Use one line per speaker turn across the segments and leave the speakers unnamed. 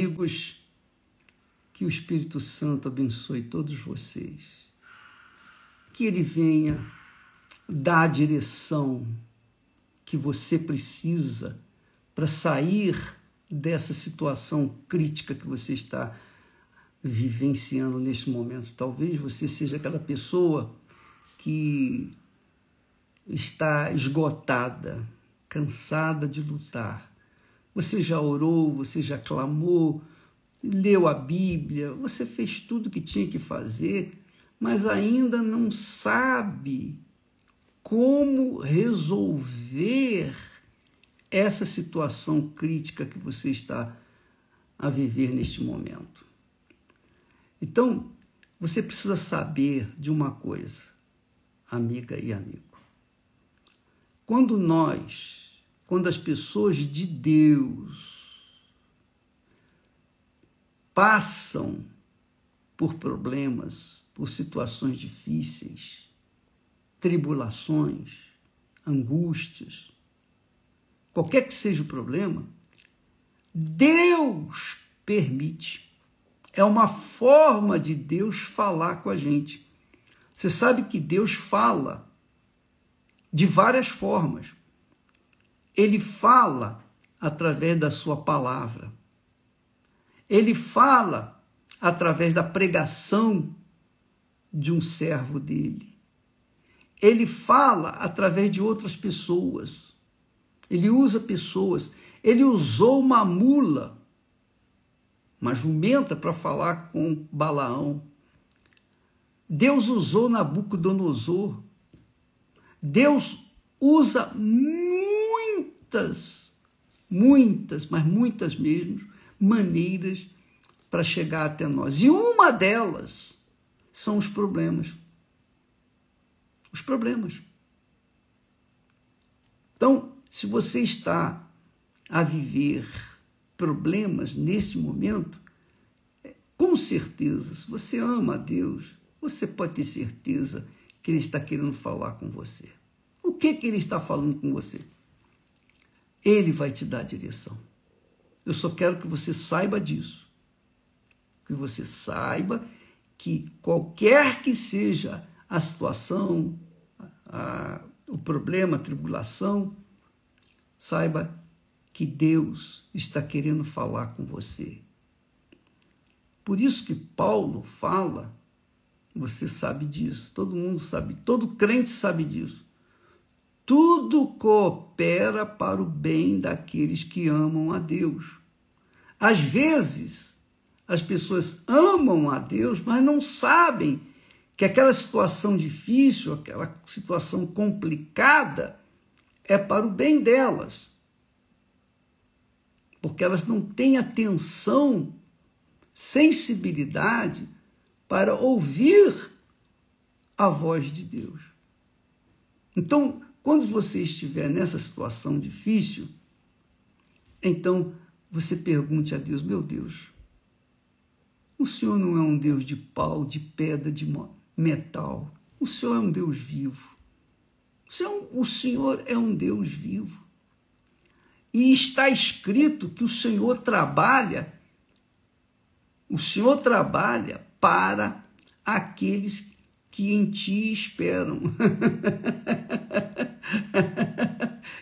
Amigos, que o Espírito Santo abençoe todos vocês. Que ele venha dar a direção que você precisa para sair dessa situação crítica que você está vivenciando neste momento. Talvez você seja aquela pessoa que está esgotada, cansada de lutar você já orou, você já clamou, leu a Bíblia, você fez tudo o que tinha que fazer, mas ainda não sabe como resolver essa situação crítica que você está a viver neste momento. Então, você precisa saber de uma coisa, amiga e amigo. Quando nós quando as pessoas de Deus passam por problemas, por situações difíceis, tribulações, angústias, qualquer que seja o problema, Deus permite. É uma forma de Deus falar com a gente. Você sabe que Deus fala de várias formas. Ele fala através da sua palavra. Ele fala através da pregação de um servo dele. Ele fala através de outras pessoas. Ele usa pessoas. Ele usou uma mula, uma jumenta, para falar com Balaão. Deus usou Nabucodonosor. Deus usa muitas, muitas, mas muitas mesmo, maneiras para chegar até nós. E uma delas são os problemas. Os problemas. Então, se você está a viver problemas nesse momento, com certeza, se você ama a Deus, você pode ter certeza que Ele está querendo falar com você. O que, que Ele está falando com você? Ele vai te dar a direção. Eu só quero que você saiba disso. Que você saiba que qualquer que seja a situação, a, o problema, a tribulação, saiba que Deus está querendo falar com você. Por isso que Paulo fala, você sabe disso, todo mundo sabe, todo crente sabe disso tudo coopera para o bem daqueles que amam a Deus. Às vezes, as pessoas amam a Deus, mas não sabem que aquela situação difícil, aquela situação complicada, é para o bem delas. Porque elas não têm atenção, sensibilidade para ouvir a voz de Deus. Então, quando você estiver nessa situação difícil, então você pergunte a Deus: meu Deus, o Senhor não é um Deus de pau, de pedra, de metal. O Senhor é um Deus vivo. O Senhor é um Deus vivo. E está escrito que o Senhor trabalha, o Senhor trabalha para aqueles que em ti esperam.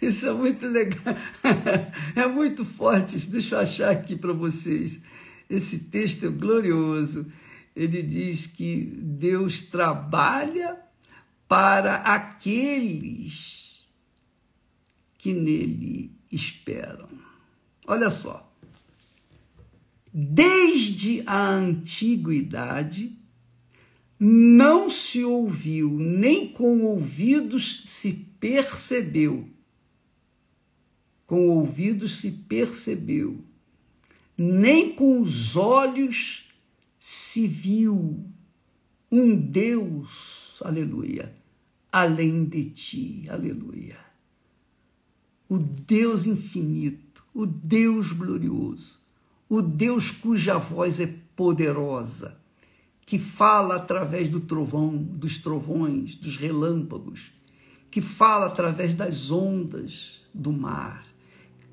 Isso é muito legal. É muito forte. Deixa eu achar aqui para vocês. Esse texto é glorioso. Ele diz que Deus trabalha para aqueles que nele esperam. Olha só. Desde a antiguidade, não se ouviu, nem com ouvidos se percebeu. Com ouvidos se percebeu, nem com os olhos se viu um Deus, aleluia, além de ti, aleluia. O Deus infinito, o Deus glorioso, o Deus cuja voz é poderosa que fala através do trovão, dos trovões, dos relâmpagos, que fala através das ondas do mar,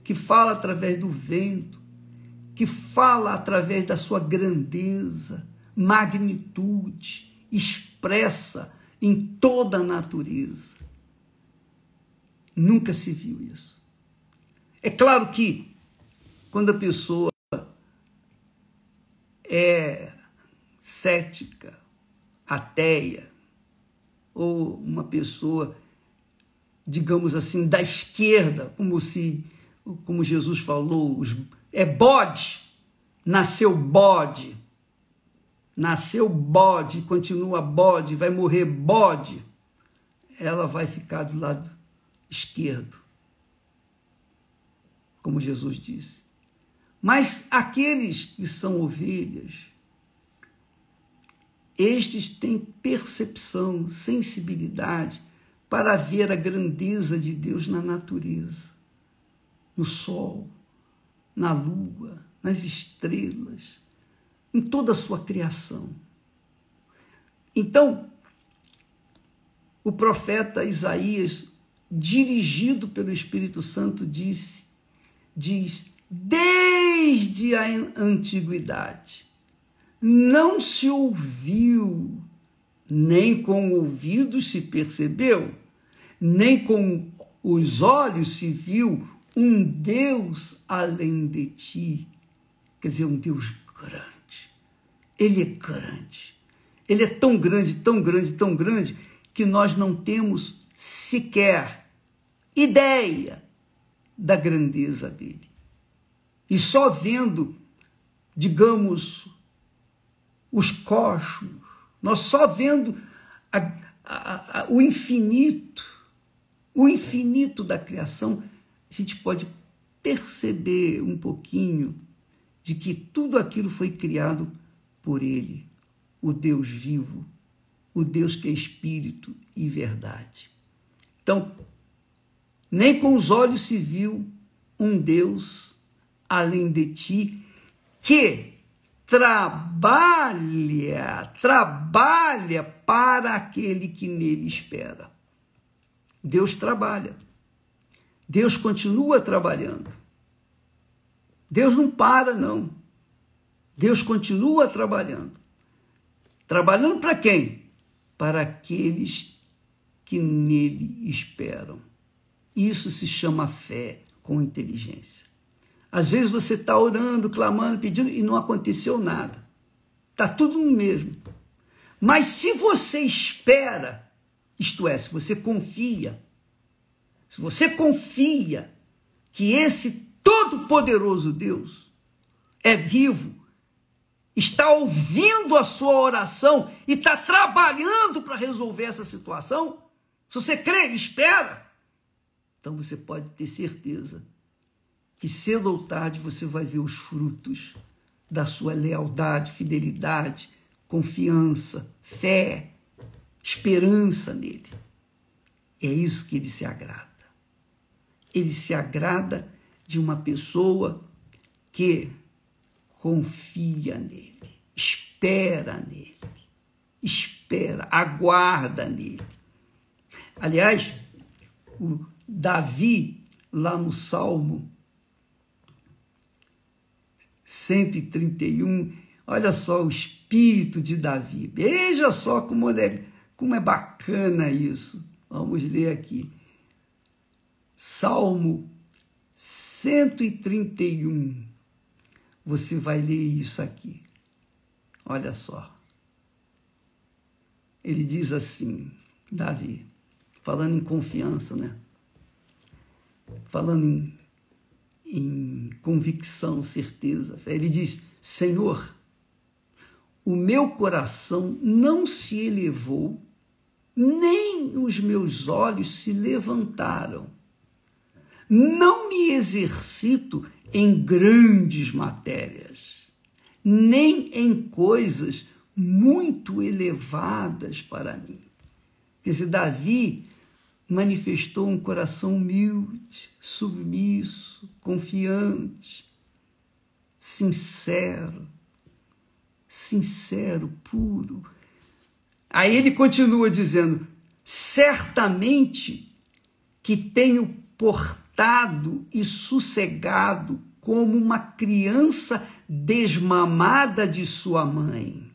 que fala através do vento, que fala através da sua grandeza, magnitude, expressa em toda a natureza. Nunca se viu isso. É claro que quando a pessoa é cética, ateia, ou uma pessoa, digamos assim, da esquerda, como se, como Jesus falou, os, é bode, nasceu bode, nasceu bode, continua bode, vai morrer bode, ela vai ficar do lado esquerdo, como Jesus disse. Mas aqueles que são ovelhas, estes têm percepção, sensibilidade para ver a grandeza de Deus na natureza, no sol, na lua, nas estrelas, em toda a sua criação. Então, o profeta Isaías, dirigido pelo Espírito Santo, disse, diz: desde a antiguidade não se ouviu, nem com ouvidos se percebeu, nem com os olhos se viu um Deus além de ti. Quer dizer, um Deus grande. Ele é grande. Ele é tão grande, tão grande, tão grande, que nós não temos sequer ideia da grandeza dele. E só vendo, digamos, os cosmos, nós só vendo a, a, a, o infinito, o infinito da criação, a gente pode perceber um pouquinho de que tudo aquilo foi criado por Ele, o Deus vivo, o Deus que é espírito e verdade. Então, nem com os olhos se viu um Deus além de ti que trabalha, trabalha para aquele que nele espera. Deus trabalha. Deus continua trabalhando. Deus não para, não. Deus continua trabalhando. Trabalhando para quem? Para aqueles que nele esperam. Isso se chama fé com inteligência. Às vezes você está orando, clamando, pedindo e não aconteceu nada. Está tudo no mesmo. Mas se você espera, isto é, se você confia, se você confia que esse todo-poderoso Deus é vivo, está ouvindo a sua oração e está trabalhando para resolver essa situação, se você crê, espera, então você pode ter certeza que cedo ou tarde você vai ver os frutos da sua lealdade, fidelidade, confiança, fé, esperança nele. É isso que ele se agrada. Ele se agrada de uma pessoa que confia nele, espera nele, espera, aguarda nele. Aliás, o Davi, lá no Salmo 131. Olha só o espírito de Davi. Veja só como é, como é bacana isso. Vamos ler aqui. Salmo 131. Você vai ler isso aqui. Olha só. Ele diz assim, Davi, falando em confiança, né? Falando em em convicção, certeza. Ele diz: Senhor, o meu coração não se elevou, nem os meus olhos se levantaram. Não me exercito em grandes matérias, nem em coisas muito elevadas para mim. Quer dizer, Davi manifestou um coração humilde, submisso, confiante, sincero, sincero, puro. Aí ele continua dizendo: certamente que tenho portado e sossegado como uma criança desmamada de sua mãe.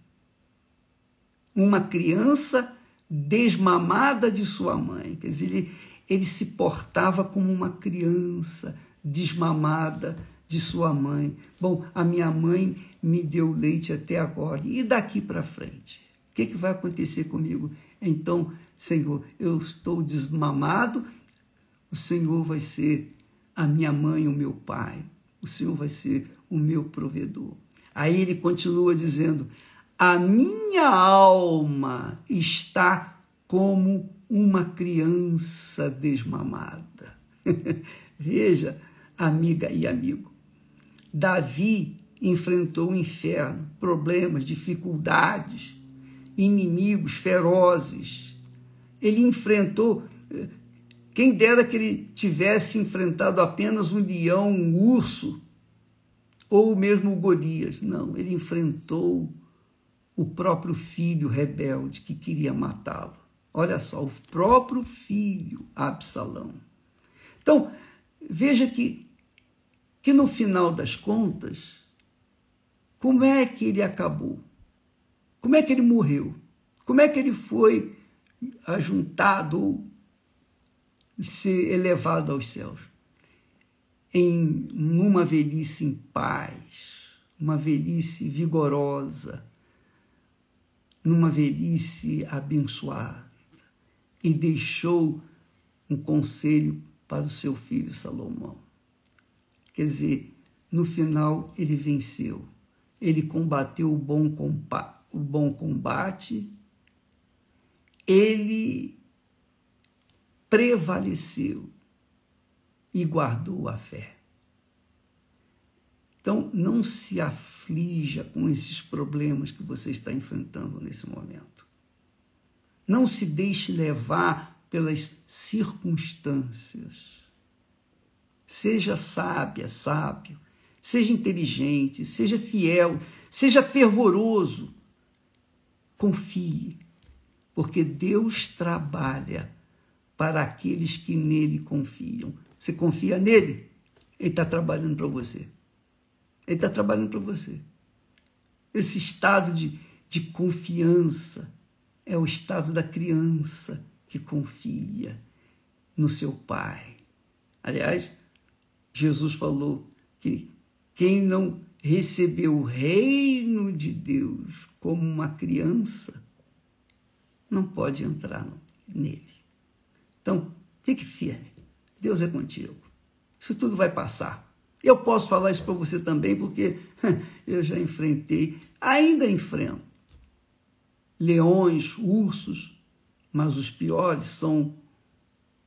Uma criança desmamada de sua mãe. Quer dizer, ele, ele se portava como uma criança desmamada de sua mãe. Bom, a minha mãe me deu leite até agora. E daqui para frente? O que, que vai acontecer comigo? Então, Senhor, eu estou desmamado, o Senhor vai ser a minha mãe, o meu pai, o Senhor vai ser o meu provedor. Aí ele continua dizendo: a minha alma está como uma criança desmamada. Veja, amiga e amigo, Davi enfrentou o inferno, problemas, dificuldades, inimigos ferozes. Ele enfrentou. Quem dera que ele tivesse enfrentado apenas um leão, um urso, ou mesmo o Golias. Não, ele enfrentou o próprio filho rebelde que queria matá-lo. Olha só, o próprio filho Absalão. Então, veja que que no final das contas, como é que ele acabou? Como é que ele morreu? Como é que ele foi ajuntado, ser elevado aos céus? Em uma velhice em paz, uma velhice vigorosa, numa velhice abençoada, e deixou um conselho para o seu filho Salomão. Quer dizer, no final ele venceu. Ele combateu o bom, o bom combate, ele prevaleceu e guardou a fé. Então, não se aflija com esses problemas que você está enfrentando nesse momento. Não se deixe levar pelas circunstâncias. Seja sábia, sábio. Seja inteligente, seja fiel, seja fervoroso. Confie, porque Deus trabalha para aqueles que nele confiam. Você confia nele? Ele está trabalhando para você. Ele está trabalhando para você. Esse estado de, de confiança é o estado da criança que confia no seu pai. Aliás, Jesus falou que quem não recebeu o reino de Deus como uma criança não pode entrar nele. Então, fique firme. Deus é contigo. Isso tudo vai passar. Eu posso falar isso para você também, porque eu já enfrentei, ainda enfrento leões, ursos, mas os piores são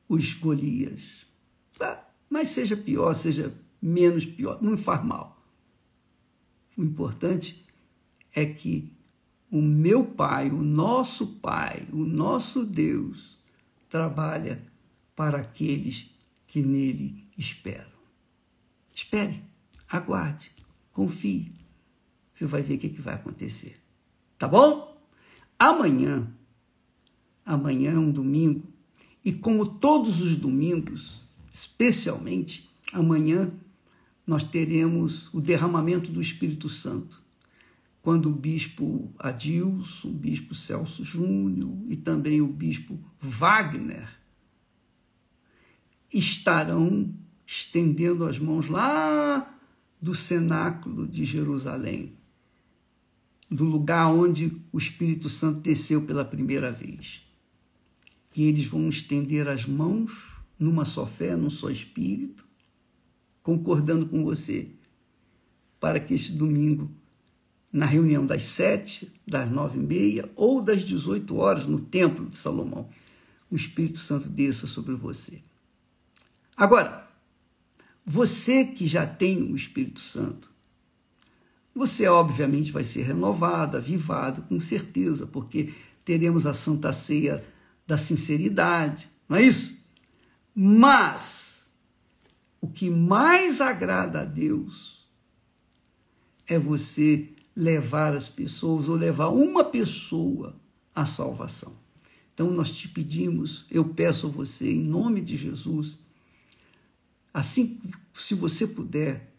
os Golias. Mas seja pior, seja menos pior, não faz mal. O importante é que o meu Pai, o nosso Pai, o nosso Deus, trabalha para aqueles que nele esperam. Espere, aguarde, confie. Você vai ver o que, vai acontecer. Tá bom? Amanhã, amanhã é um domingo, e como todos os domingos, especialmente amanhã, nós teremos o derramamento do Espírito Santo, quando o bispo Adilson, o bispo Celso Júnior e também o bispo Wagner estarão estendendo as mãos lá do cenáculo de Jerusalém, do lugar onde o Espírito Santo desceu pela primeira vez. E eles vão estender as mãos numa só fé, num só espírito, concordando com você, para que este domingo, na reunião das sete, das nove e meia ou das dezoito horas no Templo de Salomão, o Espírito Santo desça sobre você. Agora, você que já tem o Espírito Santo, você obviamente vai ser renovado, avivado, com certeza, porque teremos a Santa Ceia da sinceridade, não é isso? Mas o que mais agrada a Deus é você levar as pessoas ou levar uma pessoa à salvação. Então nós te pedimos, eu peço a você em nome de Jesus, assim se você puder,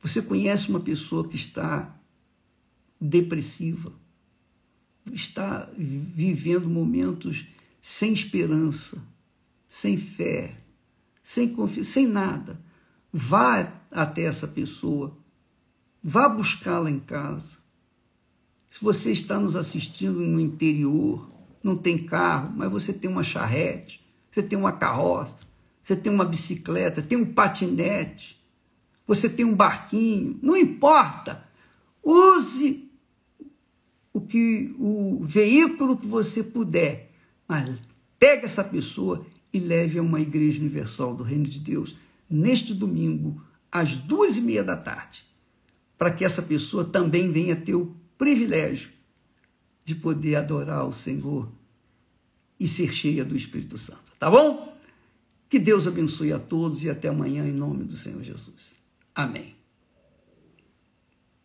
Você conhece uma pessoa que está depressiva, está vivendo momentos sem esperança, sem fé, sem confiança, sem nada. Vá até essa pessoa, vá buscá-la em casa. Se você está nos assistindo no interior, não tem carro, mas você tem uma charrete, você tem uma carroça, você tem uma bicicleta, tem um patinete, você tem um barquinho, não importa. Use o que o veículo que você puder, mas pegue essa pessoa e leve a uma igreja universal do Reino de Deus neste domingo às duas e meia da tarde, para que essa pessoa também venha ter o privilégio de poder adorar o Senhor e ser cheia do Espírito Santo. Tá bom? Que Deus abençoe a todos e até amanhã em nome do Senhor Jesus. Amém.